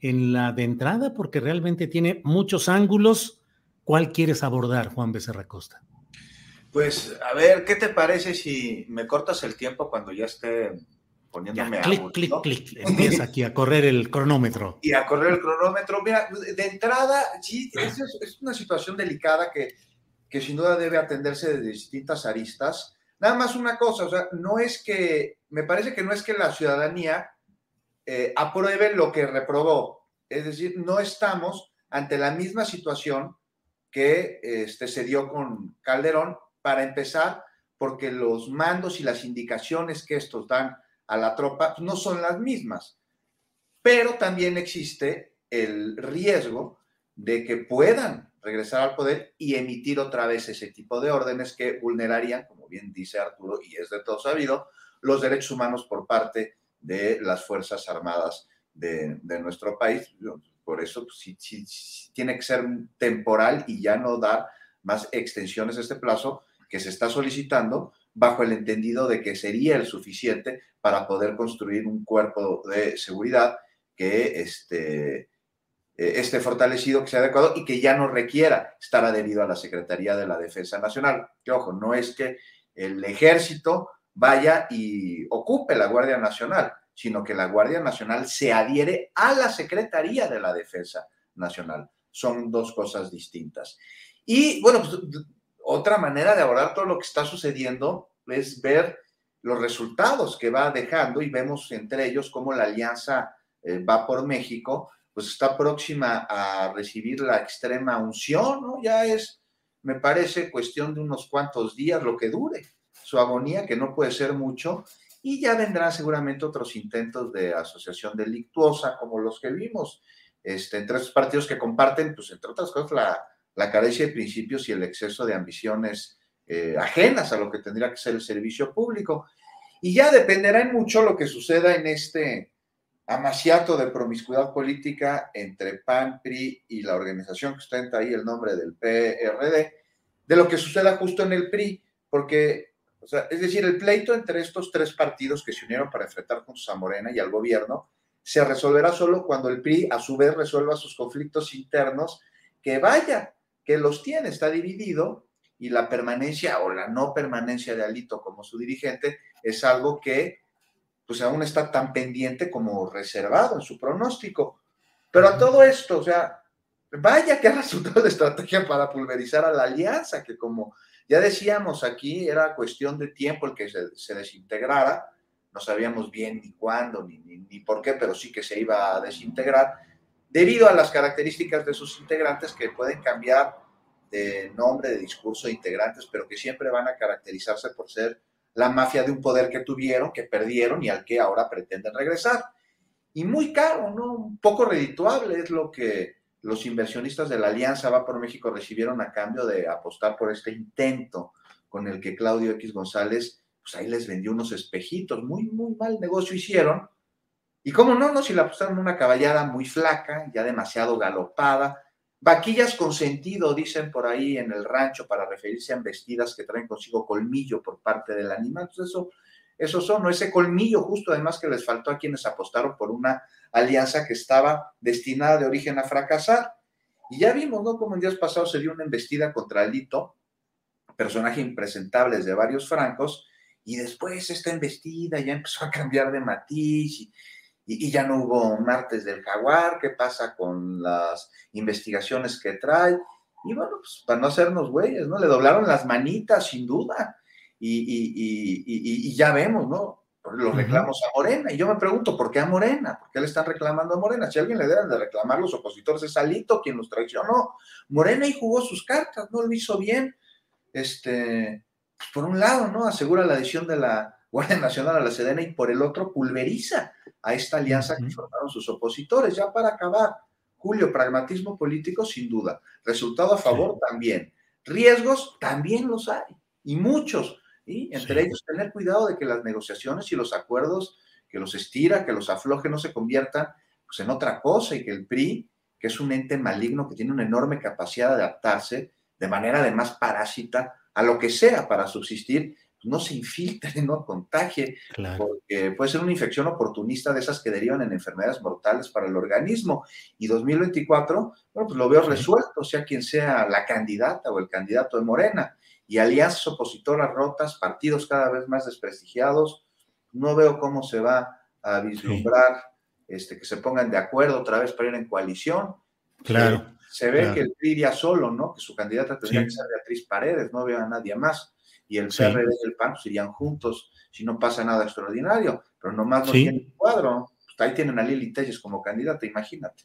en la de entrada? Porque realmente tiene muchos ángulos. ¿Cuál quieres abordar, Juan Becerra Costa? Pues, a ver, ¿qué te parece si me cortas el tiempo cuando ya esté poniéndome ya, clic, a clic, clic. Empieza aquí a correr el cronómetro. Y a correr el cronómetro. Mira, de entrada, sí, es, es una situación delicada que, que sin duda debe atenderse de distintas aristas. Nada más una cosa, o sea, no es que, me parece que no es que la ciudadanía eh, apruebe lo que reprobó. Es decir, no estamos ante la misma situación que este, se dio con Calderón, para empezar, porque los mandos y las indicaciones que estos dan a la tropa no son las mismas. Pero también existe el riesgo de que puedan regresar al poder y emitir otra vez ese tipo de órdenes que vulnerarían, como bien dice Arturo, y es de todo sabido, los derechos humanos por parte de las Fuerzas Armadas de, de nuestro país. Por eso pues, tiene que ser temporal y ya no dar más extensiones a este plazo que se está solicitando bajo el entendido de que sería el suficiente para poder construir un cuerpo de seguridad que este, esté fortalecido, que sea adecuado y que ya no requiera estar adherido a la Secretaría de la Defensa Nacional. Que ojo, no es que el ejército vaya y ocupe la Guardia Nacional, sino que la Guardia Nacional se adhiere a la Secretaría de la Defensa Nacional. Son dos cosas distintas. Y bueno, pues, otra manera de abordar todo lo que está sucediendo es ver los resultados que va dejando y vemos entre ellos cómo la alianza eh, va por México, pues está próxima a recibir la extrema unción, ¿no? Ya es, me parece, cuestión de unos cuantos días, lo que dure su agonía, que no puede ser mucho, y ya vendrán seguramente otros intentos de asociación delictuosa, como los que vimos este, entre esos partidos que comparten, pues entre otras cosas, la, la carencia de principios y el exceso de ambiciones eh, ajenas a lo que tendría que ser el servicio público. Y ya dependerá en mucho lo que suceda en este amaciato de promiscuidad política entre PAN, PRI y la organización que ostenta ahí el nombre del PRD, de lo que suceda justo en el PRI, porque, o sea, es decir, el pleito entre estos tres partidos que se unieron para enfrentar juntos a Morena y al gobierno se resolverá solo cuando el PRI a su vez resuelva sus conflictos internos, que vaya, que los tiene, está dividido y la permanencia o la no permanencia de Alito como su dirigente es algo que pues aún está tan pendiente como reservado en su pronóstico. Pero a todo esto, o sea, vaya que ha resultado de estrategia para pulverizar a la alianza, que como ya decíamos aquí, era cuestión de tiempo el que se, se desintegrara, no sabíamos bien ni cuándo ni, ni, ni por qué, pero sí que se iba a desintegrar debido a las características de sus integrantes que pueden cambiar de nombre, de discurso de integrantes, pero que siempre van a caracterizarse por ser la mafia de un poder que tuvieron, que perdieron y al que ahora pretenden regresar. Y muy caro, ¿no? Un poco redituable es lo que los inversionistas de la Alianza Va por México recibieron a cambio de apostar por este intento con el que Claudio X González, pues ahí les vendió unos espejitos, muy, muy mal negocio hicieron, y cómo no, no, si la apostaron una caballada muy flaca, ya demasiado galopada, vaquillas con sentido, dicen por ahí en el rancho, para referirse a embestidas que traen consigo colmillo por parte del animal. Entonces eso esos son, ese colmillo justo además que les faltó a quienes apostaron por una alianza que estaba destinada de origen a fracasar. Y ya vimos, ¿no? Como en días pasados se dio una embestida contra Alito, personaje impresentable de varios francos, y después esta embestida ya empezó a cambiar de matiz y, y, ya no hubo martes del jaguar, qué pasa con las investigaciones que trae. Y bueno, pues para no hacernos güeyes, ¿no? Le doblaron las manitas, sin duda. Y, ya vemos, ¿no? Los reclamos a Morena. Y yo me pregunto, ¿por qué a Morena? ¿Por qué le están reclamando a Morena? Si alguien le deben de reclamar los opositores, es Alito quien los traicionó. Morena y jugó sus cartas, no lo hizo bien. Este, pues por un lado, ¿no? Asegura la adhesión de la Guardia Nacional a la Sedena y por el otro pulveriza a esta alianza que formaron sus opositores. Ya para acabar, Julio, pragmatismo político sin duda, resultado a favor también, riesgos también los hay, y muchos, y entre ellos tener cuidado de que las negociaciones y los acuerdos que los estira, que los afloje, no se conviertan pues, en otra cosa y que el PRI, que es un ente maligno que tiene una enorme capacidad de adaptarse de manera además parásita a lo que sea para subsistir, no se infiltre, no contagie, porque puede ser una infección oportunista de esas que derivan en enfermedades mortales para el organismo. Y 2024, bueno, pues lo veo resuelto, sea quien sea la candidata o el candidato de Morena. Y alianzas opositoras rotas, partidos cada vez más desprestigiados, no veo cómo se va a vislumbrar este, que se pongan de acuerdo otra vez para ir en coalición. Claro. se ve que el PRI iría solo, ¿no? Que su candidata tendría que ser Beatriz Paredes, no veo a nadie más y el PRD y el PAN pues, irían juntos si no pasa nada extraordinario, pero nomás no tienen cuadro. Pues, ahí tienen a Lili Telles como candidata, imagínate.